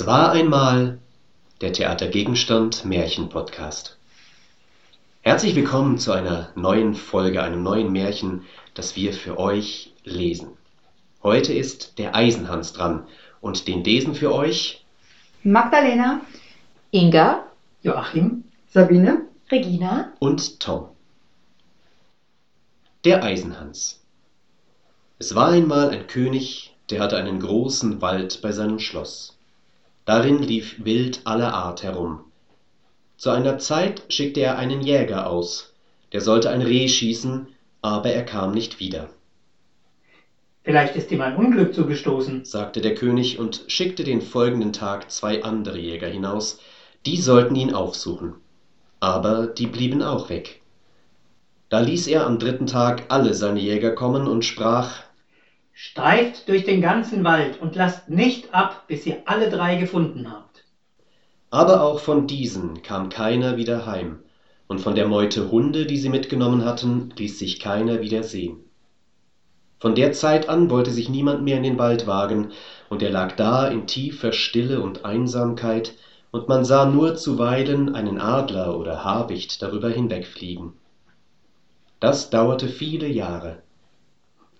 Es war einmal der Theatergegenstand Märchen-Podcast. Herzlich willkommen zu einer neuen Folge, einem neuen Märchen, das wir für euch lesen. Heute ist der Eisenhans dran und den lesen für euch Magdalena, Inga, Joachim, Sabine, Regina, und Tom. Der Eisenhans. Es war einmal ein König, der hatte einen großen Wald bei seinem Schloss. Darin lief Wild aller Art herum. Zu einer Zeit schickte er einen Jäger aus, der sollte ein Reh schießen, aber er kam nicht wieder. vielleicht ist ihm ein Unglück zugestoßen. sagte der König und schickte den folgenden Tag zwei andere Jäger hinaus, die sollten ihn aufsuchen. Aber die blieben auch weg. Da ließ er am dritten Tag alle seine Jäger kommen und sprach Streift durch den ganzen Wald und lasst nicht ab, bis ihr alle drei gefunden habt. Aber auch von diesen kam keiner wieder heim, und von der Meute Hunde, die sie mitgenommen hatten, ließ sich keiner wieder sehen. Von der Zeit an wollte sich niemand mehr in den Wald wagen, und er lag da in tiefer Stille und Einsamkeit, und man sah nur zuweilen einen Adler oder Habicht darüber hinwegfliegen. Das dauerte viele Jahre.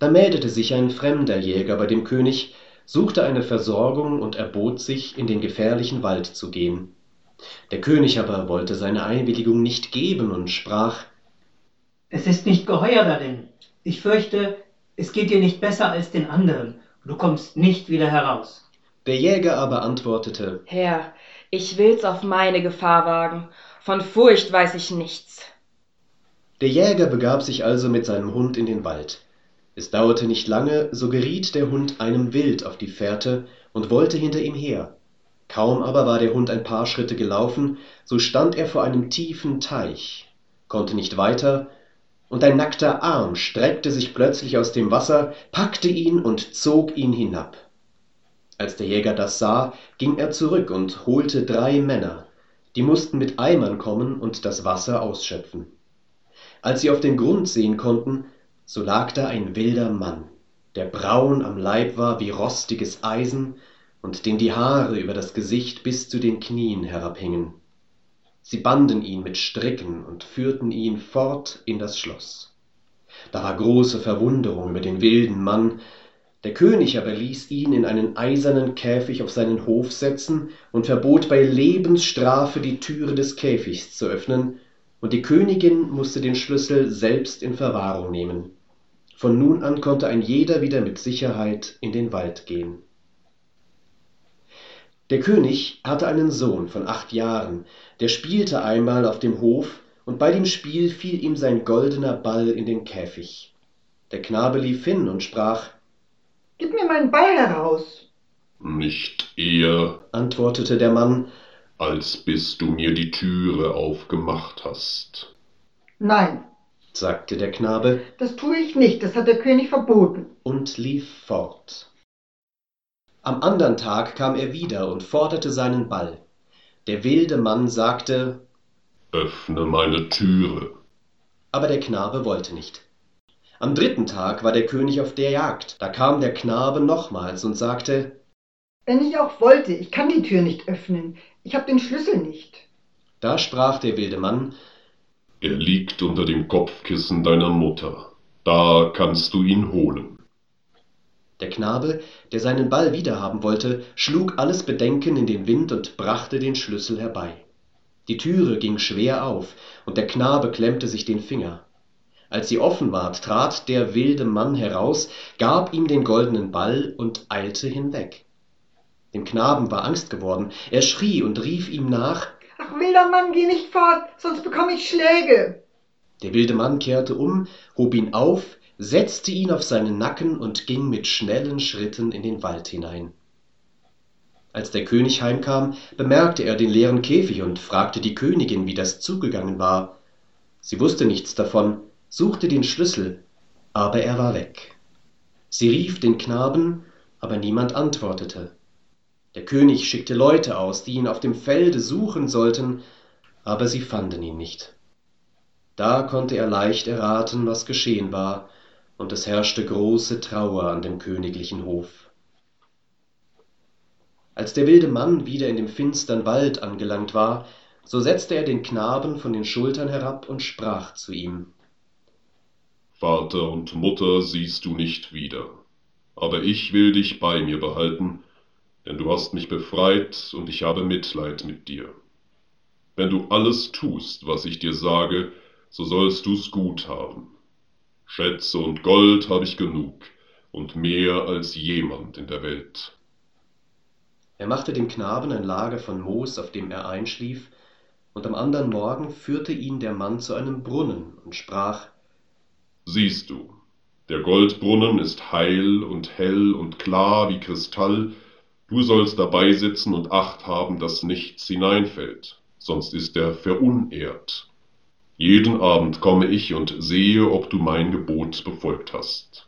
Da meldete sich ein fremder Jäger bei dem König, suchte eine Versorgung und erbot sich, in den gefährlichen Wald zu gehen. Der König aber wollte seine Einwilligung nicht geben und sprach Es ist nicht geheuer darin. Ich fürchte, es geht dir nicht besser als den anderen. Du kommst nicht wieder heraus. Der Jäger aber antwortete Herr, ich will's auf meine Gefahr wagen. Von Furcht weiß ich nichts. Der Jäger begab sich also mit seinem Hund in den Wald. Es dauerte nicht lange, so geriet der Hund einem Wild auf die Fährte und wollte hinter ihm her. Kaum aber war der Hund ein paar Schritte gelaufen, so stand er vor einem tiefen Teich, konnte nicht weiter, und ein nackter Arm streckte sich plötzlich aus dem Wasser, packte ihn und zog ihn hinab. Als der Jäger das sah, ging er zurück und holte drei Männer, die mussten mit Eimern kommen und das Wasser ausschöpfen. Als sie auf den Grund sehen konnten, so lag da ein wilder Mann, der braun am Leib war wie rostiges Eisen und dem die Haare über das Gesicht bis zu den Knien herabhingen. Sie banden ihn mit Stricken und führten ihn fort in das Schloss. Da war große Verwunderung über den wilden Mann, der König aber ließ ihn in einen eisernen Käfig auf seinen Hof setzen und verbot bei Lebensstrafe die Türe des Käfigs zu öffnen, und die Königin musste den Schlüssel selbst in Verwahrung nehmen. Von nun an konnte ein jeder wieder mit Sicherheit in den Wald gehen. Der König hatte einen Sohn von acht Jahren, der spielte einmal auf dem Hof, und bei dem Spiel fiel ihm sein goldener Ball in den Käfig. Der Knabe lief hin und sprach gib mir meinen Ball heraus. Nicht eher, antwortete der Mann, als bis du mir die Türe aufgemacht hast. Nein, sagte der Knabe das tue ich nicht, das hat der König verboten. und lief fort. Am andern Tag kam er wieder und forderte seinen Ball. Der wilde Mann sagte, Öffne meine Türe. aber der Knabe wollte nicht. Am dritten Tag war der König auf der Jagd. Da kam der Knabe nochmals und sagte, Wenn ich auch wollte, ich kann die Tür nicht öffnen. Ich habe den Schlüssel nicht. da sprach der wilde Mann, Er liegt unter dem Kopfkissen deiner Mutter. Da kannst du ihn holen. Der Knabe, der seinen Ball wiederhaben wollte, schlug alles Bedenken in den Wind und brachte den Schlüssel herbei. Die Türe ging schwer auf, und der Knabe klemmte sich den Finger. Als sie offen ward, trat der wilde Mann heraus, gab ihm den goldenen Ball und eilte hinweg. Dem Knaben war Angst geworden, er schrie und rief ihm nach, Wilder Mann, geh nicht fort, sonst bekomme ich Schläge. Der wilde Mann kehrte um, hob ihn auf, setzte ihn auf seinen Nacken und ging mit schnellen Schritten in den Wald hinein. Als der König heimkam, bemerkte er den leeren Käfig und fragte die Königin, wie das zugegangen war. Sie wusste nichts davon, suchte den Schlüssel, aber er war weg. Sie rief den Knaben, aber niemand antwortete. Der König schickte Leute aus, die ihn auf dem Felde suchen sollten, aber sie fanden ihn nicht. Da konnte er leicht erraten, was geschehen war, und es herrschte große Trauer an dem königlichen Hof. Als der wilde Mann wieder in dem finstern Wald angelangt war, so setzte er den Knaben von den Schultern herab und sprach zu ihm Vater und Mutter siehst du nicht wieder, aber ich will dich bei mir behalten, denn du hast mich befreit und ich habe Mitleid mit dir. Wenn du alles tust, was ich dir sage, so sollst du's gut haben. Schätze und Gold habe ich genug und mehr als jemand in der Welt. Er machte dem Knaben ein Lager von Moos, auf dem er einschlief, und am andern Morgen führte ihn der Mann zu einem Brunnen und sprach Siehst du, der Goldbrunnen ist heil und hell und klar wie Kristall, du sollst dabei sitzen und Acht haben, dass nichts hineinfällt, sonst ist er verunehrt. Jeden Abend komme ich und sehe, ob du mein Gebot befolgt hast.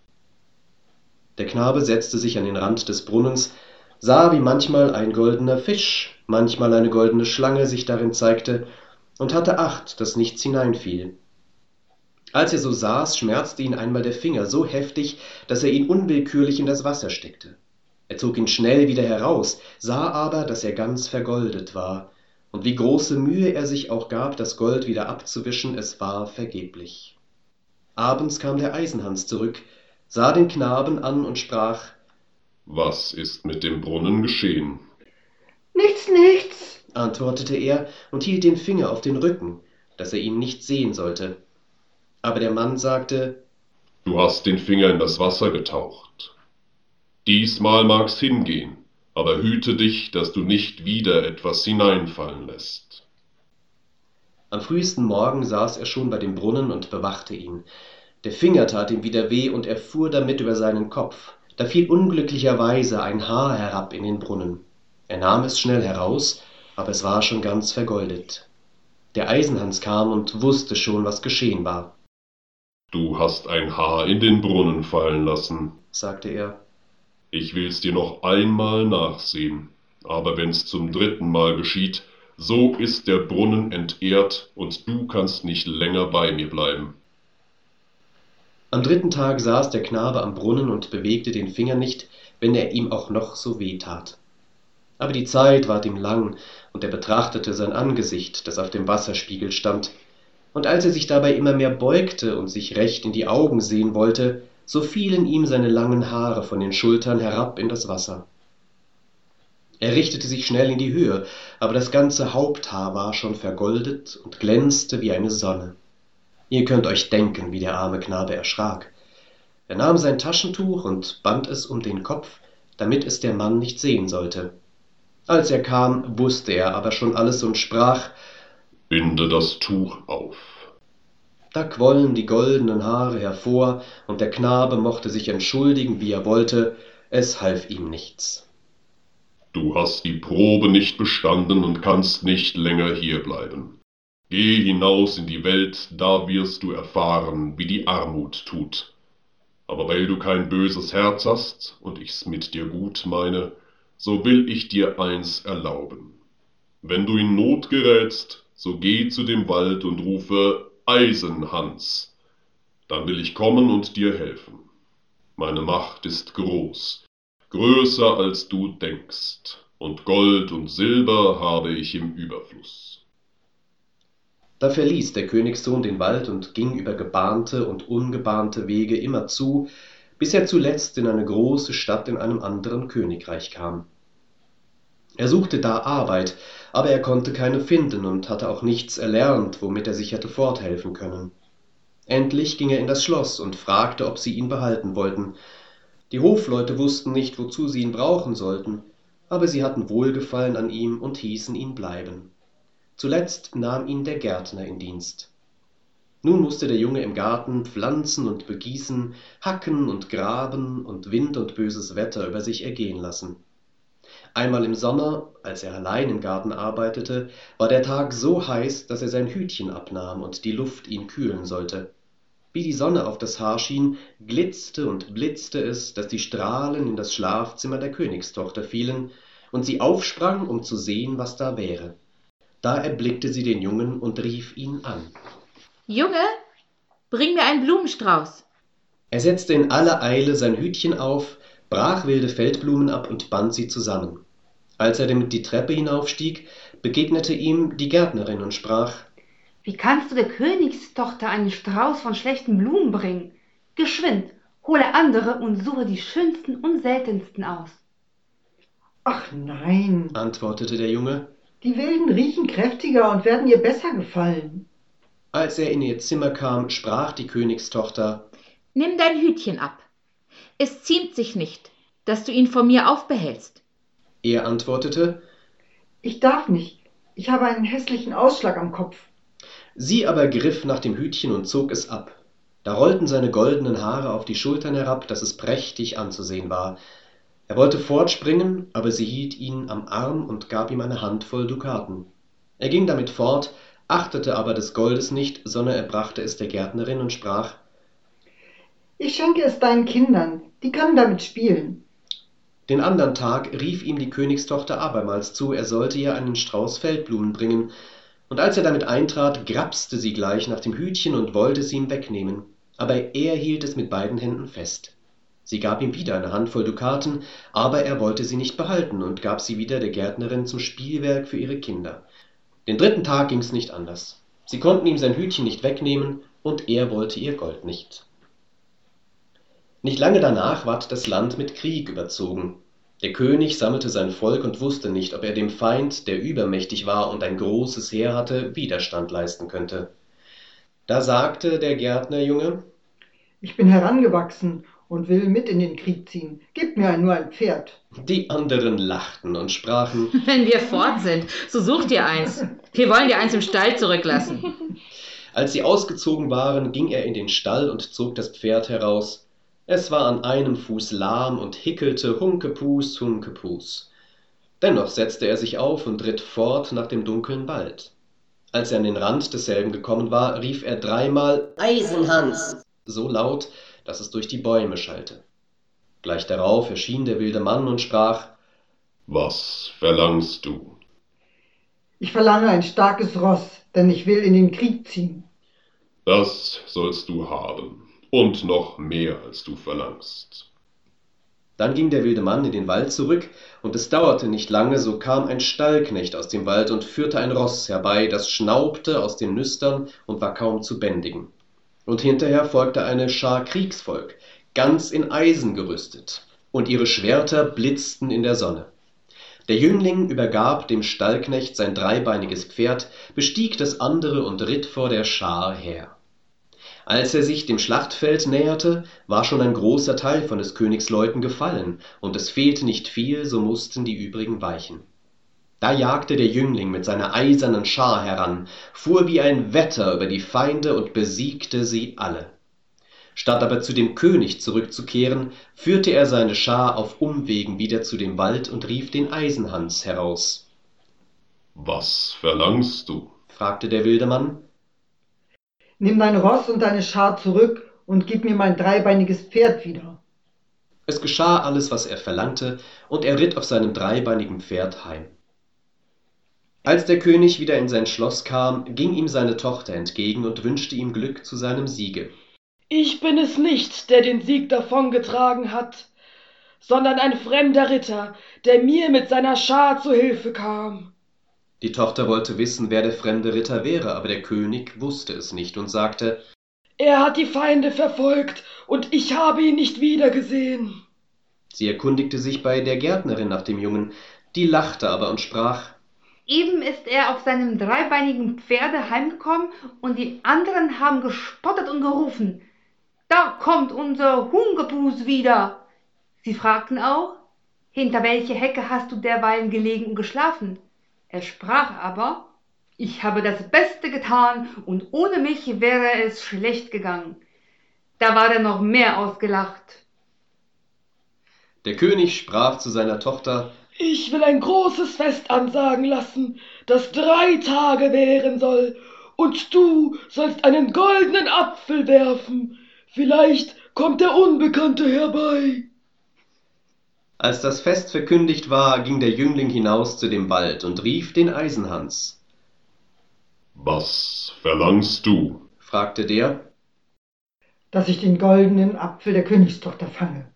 Der Knabe setzte sich an den Rand des Brunnens, sah, wie manchmal ein goldener Fisch, manchmal eine goldene Schlange sich darin zeigte, und hatte Acht, dass nichts hineinfiel. Als er so saß, schmerzte ihn einmal der Finger so heftig, dass er ihn unwillkürlich in das Wasser steckte. Er zog ihn schnell wieder heraus, sah aber, dass er ganz vergoldet war, und wie große Mühe er sich auch gab, das Gold wieder abzuwischen, es war vergeblich. Abends kam der Eisenhans zurück, sah den Knaben an und sprach Was ist mit dem Brunnen geschehen? Nichts, nichts, antwortete er und hielt den Finger auf den Rücken, dass er ihn nicht sehen sollte. Aber der Mann sagte Du hast den Finger in das Wasser getaucht. Diesmal mag's hingehen, aber hüte dich, dass du nicht wieder etwas hineinfallen lässt. Am frühesten Morgen saß er schon bei dem Brunnen und bewachte ihn. Der Finger tat ihm wieder weh, und er fuhr damit über seinen Kopf. Da fiel unglücklicherweise ein Haar herab in den Brunnen. Er nahm es schnell heraus, aber es war schon ganz vergoldet. Der Eisenhans kam und wusste schon, was geschehen war. Du hast ein Haar in den Brunnen fallen lassen, sagte er. Ich will's dir noch einmal nachsehen, aber wenn's zum dritten Mal geschieht, so ist der Brunnen entehrt und du kannst nicht länger bei mir bleiben. Am dritten Tag saß der Knabe am Brunnen und bewegte den Finger nicht, wenn er ihm auch noch so weh tat. Aber die Zeit ward ihm lang, und er betrachtete sein Angesicht, das auf dem Wasserspiegel stand, und als er sich dabei immer mehr beugte und sich recht in die Augen sehen wollte, so fielen ihm seine langen Haare von den Schultern herab in das Wasser. Er richtete sich schnell in die Höhe, aber das ganze Haupthaar war schon vergoldet und glänzte wie eine Sonne. Ihr könnt euch denken, wie der arme Knabe erschrak. Er nahm sein Taschentuch und band es um den Kopf, damit es der Mann nicht sehen sollte. Als er kam, wusste er aber schon alles und sprach Binde das Tuch auf. Da quollen die goldenen Haare hervor, und der Knabe mochte sich entschuldigen, wie er wollte, es half ihm nichts. Du hast die Probe nicht bestanden und kannst nicht länger hierbleiben. Geh hinaus in die Welt, da wirst du erfahren, wie die Armut tut. Aber weil du kein böses Herz hast und ich's mit dir gut meine, so will ich dir eins erlauben. Wenn du in Not gerätst, so geh zu dem Wald und rufe Eisenhans, dann will ich kommen und dir helfen. Meine Macht ist groß, größer als du denkst, und Gold und Silber habe ich im Überfluss. Da verließ der Königssohn den Wald und ging über gebahnte und ungebahnte Wege immerzu, bis er zuletzt in eine große Stadt in einem anderen Königreich kam. Er suchte da Arbeit, aber er konnte keine finden und hatte auch nichts erlernt, womit er sich hätte forthelfen können. Endlich ging er in das Schloss und fragte, ob sie ihn behalten wollten. Die Hofleute wussten nicht, wozu sie ihn brauchen sollten, aber sie hatten Wohlgefallen an ihm und hießen ihn bleiben. Zuletzt nahm ihn der Gärtner in Dienst. Nun musste der Junge im Garten pflanzen und begießen, hacken und graben und Wind und böses Wetter über sich ergehen lassen. Einmal im Sommer, als er allein im Garten arbeitete, war der Tag so heiß, dass er sein Hütchen abnahm und die Luft ihn kühlen sollte. Wie die Sonne auf das Haar schien, glitzte und blitzte es, dass die Strahlen in das Schlafzimmer der Königstochter fielen, und sie aufsprang, um zu sehen, was da wäre. Da erblickte sie den Jungen und rief ihn an. Junge, bring mir einen Blumenstrauß. Er setzte in aller Eile sein Hütchen auf, brach wilde Feldblumen ab und band sie zusammen. Als er damit die Treppe hinaufstieg, begegnete ihm die Gärtnerin und sprach Wie kannst du der Königstochter einen Strauß von schlechten Blumen bringen? Geschwind, hole andere und suche die schönsten und seltensten aus. Ach nein, antwortete der Junge. die wilden riechen kräftiger und werden ihr besser gefallen. Als er in ihr Zimmer kam, sprach die Königstochter Nimm dein Hütchen ab. Es ziemt sich nicht, dass du ihn vor mir aufbehältst. Er antwortete, Ich darf nicht, ich habe einen hässlichen Ausschlag am Kopf. sie aber griff nach dem Hütchen und zog es ab. Da rollten seine goldenen Haare auf die Schultern herab, dass es prächtig anzusehen war. Er wollte fortspringen, aber sie hielt ihn am Arm und gab ihm eine Handvoll Dukaten. Er ging damit fort, achtete aber des Goldes nicht, sondern er brachte es der Gärtnerin und sprach Ich schenke es deinen Kindern, die können damit spielen. Den andern Tag rief ihm die Königstochter abermals zu, er sollte ihr einen Strauß Feldblumen bringen, und als er damit eintrat, grapste sie gleich nach dem Hütchen und wollte es ihm wegnehmen, aber er hielt es mit beiden Händen fest. Sie gab ihm wieder eine Handvoll Dukaten, aber er wollte sie nicht behalten und gab sie wieder der Gärtnerin zum Spielwerk für ihre Kinder. Den dritten Tag ging's nicht anders. Sie konnten ihm sein Hütchen nicht wegnehmen, und er wollte ihr Gold nicht. Nicht lange danach ward das Land mit Krieg überzogen. Der König sammelte sein Volk und wusste nicht, ob er dem Feind, der übermächtig war und ein großes Heer hatte, Widerstand leisten könnte. Da sagte der Gärtnerjunge, Ich bin herangewachsen und will mit in den Krieg ziehen. Gib mir nur ein Pferd. die anderen lachten und sprachen, Wenn wir fort sind, so such dir eins. Wir wollen dir eins im Stall zurücklassen. Als sie ausgezogen waren, ging er in den Stall und zog das Pferd heraus. Es war an einem Fuß lahm und hickelte Hunkepus, Hunkepus. Dennoch setzte er sich auf und ritt fort nach dem dunklen Wald. Als er an den Rand desselben gekommen war, rief er dreimal Eisenhans, so laut, dass es durch die Bäume schallte. Gleich darauf erschien der wilde Mann und sprach Was verlangst du? Ich verlange ein starkes Ross, denn ich will in den Krieg ziehen. Das sollst du haben, und noch mehr als du verlangst. Dann ging der wilde Mann in den Wald zurück, und es dauerte nicht lange, so kam ein Stallknecht aus dem Wald und führte ein Ross herbei, das schnaubte aus den Nüstern und war kaum zu bändigen. Und hinterher folgte eine Schar Kriegsvolk, ganz in Eisen gerüstet, und ihre Schwerter blitzten in der Sonne. Der Jüngling übergab dem Stallknecht sein dreibeiniges Pferd, bestieg das andere und ritt vor der Schar her. Als er sich dem Schlachtfeld näherte, war schon ein großer Teil von des Königs Leuten gefallen, und es fehlte nicht viel, so mussten die übrigen weichen. Da jagte der Jüngling mit seiner eisernen Schar heran, fuhr wie ein Wetter über die Feinde und besiegte sie alle. Statt aber zu dem König zurückzukehren, führte er seine Schar auf Umwegen wieder zu dem Wald und rief den Eisenhans heraus. Was verlangst du? fragte der wilde Mann. Nimm dein Ross und deine Schar zurück und gib mir mein dreibeiniges Pferd wieder. Es geschah alles, was er verlangte, und er ritt auf seinem dreibeinigen Pferd heim. Als der König wieder in sein Schloss kam, ging ihm seine Tochter entgegen und wünschte ihm Glück zu seinem Siege. Ich bin es nicht, der den Sieg davongetragen hat, sondern ein fremder Ritter, der mir mit seiner Schar zu Hilfe kam. Die Tochter wollte wissen, wer der fremde Ritter wäre, aber der König wusste es nicht und sagte, Er hat die Feinde verfolgt, und ich habe ihn nicht wiedergesehen. sie erkundigte sich bei der Gärtnerin nach dem Jungen, die lachte aber und sprach, Eben ist er auf seinem dreibeinigen Pferde heimgekommen und die anderen haben gespottet und gerufen. Da kommt unser Hungepus wieder. Sie fragten auch, hinter welche Hecke hast du derweilen gelegen und geschlafen? Er sprach aber, ich habe das Beste getan und ohne mich wäre es schlecht gegangen. Da war er noch mehr ausgelacht. Der König sprach zu seiner Tochter, Ich will ein großes Fest ansagen lassen, das drei Tage währen soll, und du sollst einen goldenen Apfel werfen. Vielleicht kommt der Unbekannte herbei. Als das Fest verkündigt war, ging der Jüngling hinaus zu dem Wald und rief den Eisenhans. Was verlangst du? fragte der, dass ich den goldenen Apfel der Königstochter fange.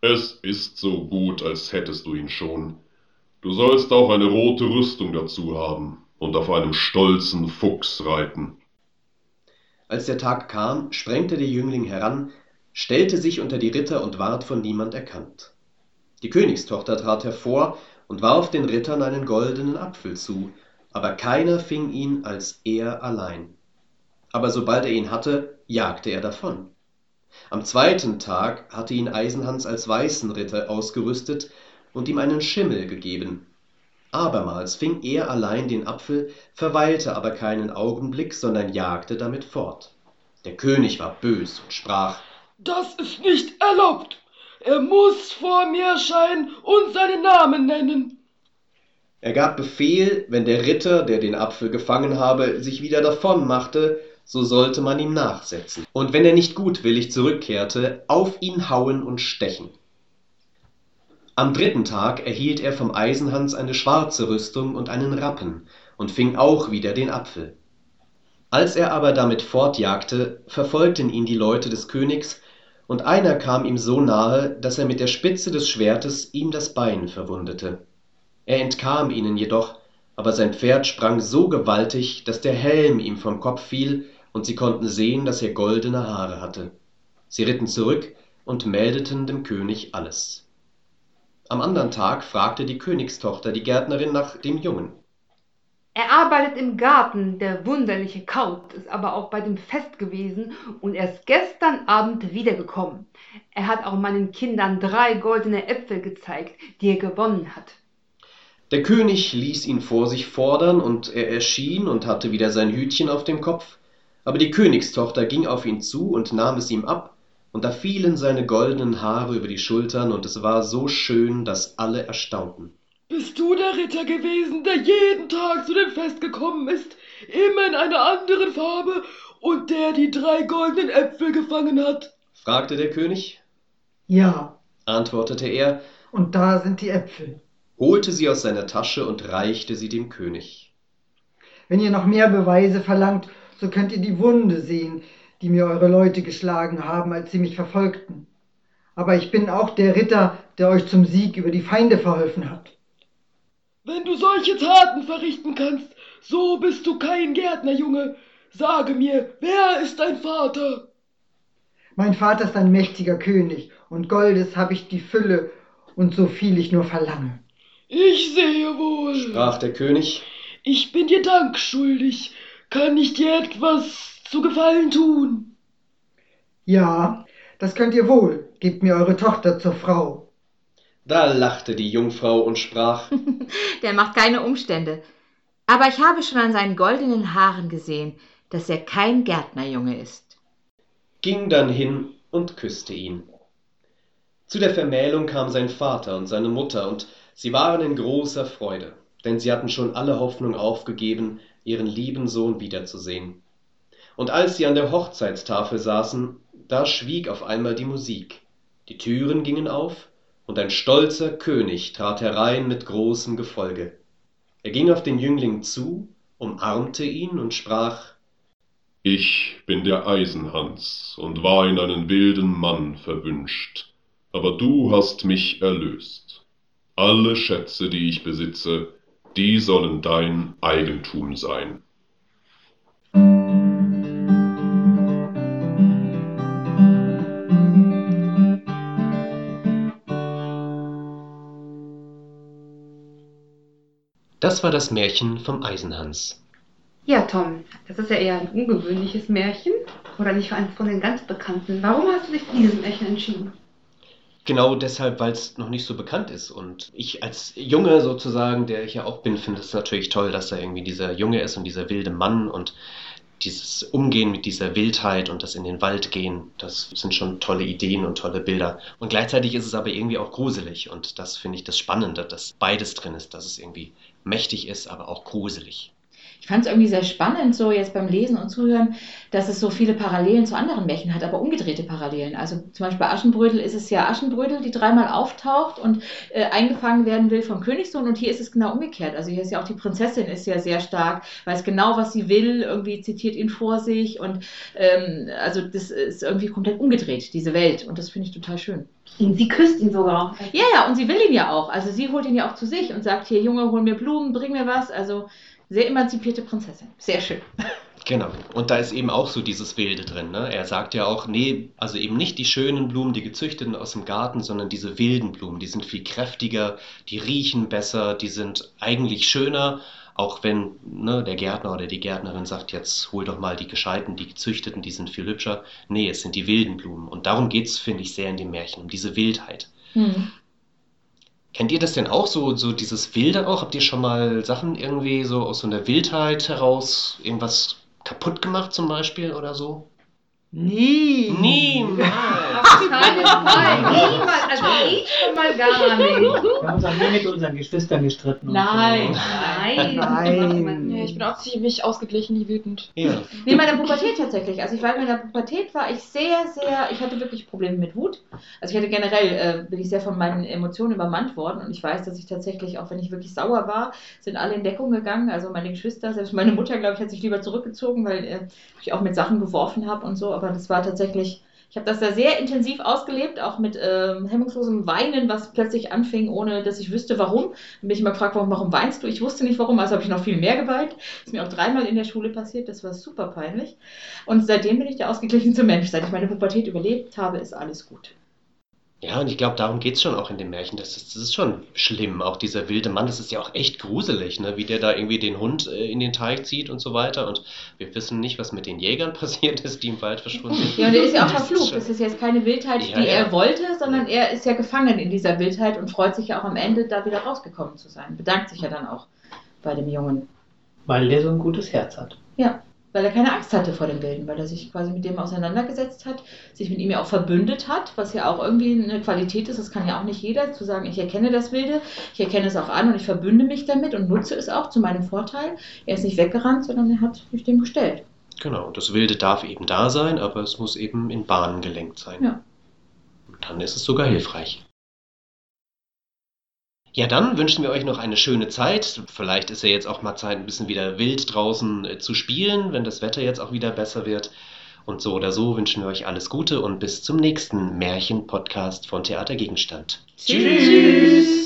Es ist so gut, als hättest du ihn schon. Du sollst auch eine rote Rüstung dazu haben und auf einem stolzen Fuchs reiten. Als der Tag kam, sprengte der Jüngling heran, stellte sich unter die Ritter und ward von niemand erkannt. Die Königstochter trat hervor und warf den Rittern einen goldenen Apfel zu, aber keiner fing ihn als er allein. Aber sobald er ihn hatte, jagte er davon. Am zweiten Tag hatte ihn Eisenhans als weißen Ritter ausgerüstet und ihm einen Schimmel gegeben. Abermals fing er allein den Apfel, verweilte aber keinen Augenblick, sondern jagte damit fort. Der König war bös und sprach Das ist nicht erlaubt. Er muss vor mir erscheinen und seinen Namen nennen. Er gab Befehl, wenn der Ritter, der den Apfel gefangen habe, sich wieder davon machte, so sollte man ihm nachsetzen, und wenn er nicht gutwillig zurückkehrte, auf ihn hauen und stechen. Am dritten Tag erhielt er vom Eisenhans eine schwarze Rüstung und einen Rappen und fing auch wieder den Apfel. Als er aber damit fortjagte, verfolgten ihn die Leute des Königs, und einer kam ihm so nahe, dass er mit der Spitze des Schwertes ihm das Bein verwundete. Er entkam ihnen jedoch, aber sein Pferd sprang so gewaltig, dass der Helm ihm vom Kopf fiel, und sie konnten sehen, dass er goldene Haare hatte. Sie ritten zurück und meldeten dem König alles. Am andern Tag fragte die Königstochter die Gärtnerin nach dem Jungen. Er arbeitet im Garten, der wunderliche Kaut ist aber auch bei dem Fest gewesen und er ist gestern Abend wiedergekommen. Er hat auch meinen Kindern drei goldene Äpfel gezeigt, die er gewonnen hat. Der König ließ ihn vor sich fordern, und er erschien und hatte wieder sein Hütchen auf dem Kopf, aber die Königstochter ging auf ihn zu und nahm es ihm ab und da fielen seine goldenen Haare über die Schultern, und es war so schön, dass alle erstaunten. Bist du der Ritter gewesen, der jeden Tag zu dem Fest gekommen ist, immer in einer anderen Farbe, und der die drei goldenen Äpfel gefangen hat? fragte der König. Ja, Antwortete er, und da sind die Äpfel. holte sie aus seiner Tasche und reichte sie dem König. Wenn ihr noch mehr Beweise verlangt, so könnt ihr die Wunde sehen, die mir eure Leute geschlagen haben, als sie mich verfolgten. Aber ich bin auch der Ritter, der euch zum Sieg über die Feinde verholfen hat. Wenn du solche Taten verrichten kannst, so bist du kein Gärtnerjunge. Sage mir, wer ist dein Vater? Mein Vater ist ein mächtiger König, und Goldes habe ich die Fülle und so viel ich nur verlange. Ich sehe wohl. Sprach der König, Ich bin dir Dank schuldig. Kann ich dir etwas zu Gefallen tun? Ja, das könnt ihr wohl. Gebt mir eure Tochter zur Frau. Da lachte die Jungfrau und sprach, Der macht keine Umstände. Aber ich habe schon an seinen goldenen Haaren gesehen, dass er kein Gärtnerjunge ist. ging dann hin und küsste ihn. Zu der Vermählung kam sein Vater und seine Mutter, und sie waren in großer Freude, denn sie hatten schon alle Hoffnung aufgegeben, ihren lieben Sohn wiederzusehen. Und als sie an der Hochzeitstafel saßen, da schwieg auf einmal die Musik, die Türen gingen auf, und ein stolzer König trat herein mit großem Gefolge. Er ging auf den Jüngling zu, umarmte ihn und sprach Ich bin der Eisenhans und war in einen wilden Mann verwünscht, aber du hast mich erlöst. Alle Schätze, die ich besitze, die sollen dein Eigentum sein. Das war das Märchen vom Eisenhans. Ja, Tom, das ist ja eher ein ungewöhnliches Märchen oder nicht eines von den ganz bekannten. Warum hast du dich für dieses Märchen entschieden? Genau deshalb, weil es noch nicht so bekannt ist. Und ich als Junge sozusagen, der ich ja auch bin, finde es natürlich toll, dass da irgendwie dieser Junge ist und dieser wilde Mann und dieses Umgehen mit dieser Wildheit und das in den Wald gehen, das sind schon tolle Ideen und tolle Bilder. Und gleichzeitig ist es aber irgendwie auch gruselig. Und das finde ich das Spannende, dass beides drin ist, dass es irgendwie mächtig ist, aber auch gruselig. Ich fand es irgendwie sehr spannend, so jetzt beim Lesen und Zuhören, dass es so viele Parallelen zu anderen Märchen hat, aber umgedrehte Parallelen. Also zum Beispiel bei Aschenbrödel ist es ja Aschenbrödel, die dreimal auftaucht und äh, eingefangen werden will vom Königssohn und hier ist es genau umgekehrt. Also hier ist ja auch die Prinzessin ist ja sehr stark, weiß genau, was sie will, irgendwie zitiert ihn vor sich und ähm, also das ist irgendwie komplett umgedreht, diese Welt und das finde ich total schön. Und sie küsst ihn sogar. Ja, ja, und sie will ihn ja auch. Also sie holt ihn ja auch zu sich und sagt hier, Junge, hol mir Blumen, bring mir was. Also sehr emanzipierte Prinzessin. Sehr schön. Genau. Und da ist eben auch so dieses Wilde drin. Ne? Er sagt ja auch, nee, also eben nicht die schönen Blumen, die gezüchteten aus dem Garten, sondern diese wilden Blumen. Die sind viel kräftiger, die riechen besser, die sind eigentlich schöner. Auch wenn ne, der Gärtner oder die Gärtnerin sagt, jetzt hol doch mal die gescheiten, die gezüchteten, die sind viel hübscher. Nee, es sind die wilden Blumen. Und darum geht es, finde ich, sehr in dem Märchen, um diese Wildheit. Hm. Kennt ihr das denn auch so, so dieses Wilde auch? Habt ihr schon mal Sachen irgendwie so aus so einer Wildheit heraus irgendwas kaputt gemacht zum Beispiel oder so? Nie. Niemals! Auf keinen Fall. Niemals. Also ich schon mal gar nicht. Wir haben uns auch nie mit unseren Geschwistern gestritten. und Nein. Nein. Nein. Nee, ich bin auch ziemlich ausgeglichen, nie wütend. Ja. Nee, in meiner Pubertät tatsächlich. Also ich war in meiner Pubertät war ich sehr, sehr, ich hatte wirklich Probleme mit Wut. Also ich hatte generell, äh, bin ich sehr von meinen Emotionen übermannt worden und ich weiß, dass ich tatsächlich, auch wenn ich wirklich sauer war, sind alle in Deckung gegangen. Also meine Geschwister, selbst meine Mutter, glaube ich, hat sich lieber zurückgezogen, weil äh, ich auch mit Sachen geworfen habe und so. Aber das war tatsächlich, ich habe das da sehr intensiv ausgelebt, auch mit ähm, hemmungslosem Weinen, was plötzlich anfing, ohne dass ich wüsste, warum. Dann bin ich immer gefragt, warum, warum weinst du? Ich wusste nicht warum, also habe ich noch viel mehr geweint. Ist mir auch dreimal in der Schule passiert, das war super peinlich. Und seitdem bin ich der ausgeglichenste Mensch. Seit ich meine Pubertät überlebt habe, ist alles gut. Ja, und ich glaube, darum geht es schon auch in dem Märchen. Das ist, das ist schon schlimm. Auch dieser wilde Mann, das ist ja auch echt gruselig, ne? wie der da irgendwie den Hund äh, in den Teich zieht und so weiter. Und wir wissen nicht, was mit den Jägern passiert ist, die im Wald verschwunden sind. Ja, und er ist ja auch Das verflucht. Das ist jetzt keine Wildheit, Ja, die ja. er wollte, sondern er ist ja gefangen in dieser Wildheit und freut sich ja auch am Ende, da wieder rausgekommen zu sein. Bedankt sich ja dann auch bei dem Jungen. Weil der so ein gutes Herz hat. Weil er keine Angst hatte vor dem Wilden, weil er sich quasi mit dem auseinandergesetzt hat, sich mit ihm ja auch verbündet hat, was ja auch irgendwie eine Qualität ist. Das kann ja auch nicht jeder, zu sagen, ich erkenne das Wilde, ich erkenne es auch an und ich verbünde mich damit und nutze es auch zu meinem Vorteil. Er ist nicht weggerannt, sondern er hat sich dem gestellt. Genau, und das Wilde darf eben da sein, aber es muss eben in Bahnen gelenkt sein. Ja. Und dann ist es sogar hilfreich. Ja, dann wünschen wir euch noch eine schöne Zeit. Vielleicht ist ja jetzt auch mal Zeit, ein bisschen wieder wild draußen äh, zu spielen, wenn das Wetter jetzt auch wieder besser wird. Und so oder so wünschen wir euch alles Gute und bis zum nächsten Märchen-Podcast von Theater Gegenstand. Tschüss.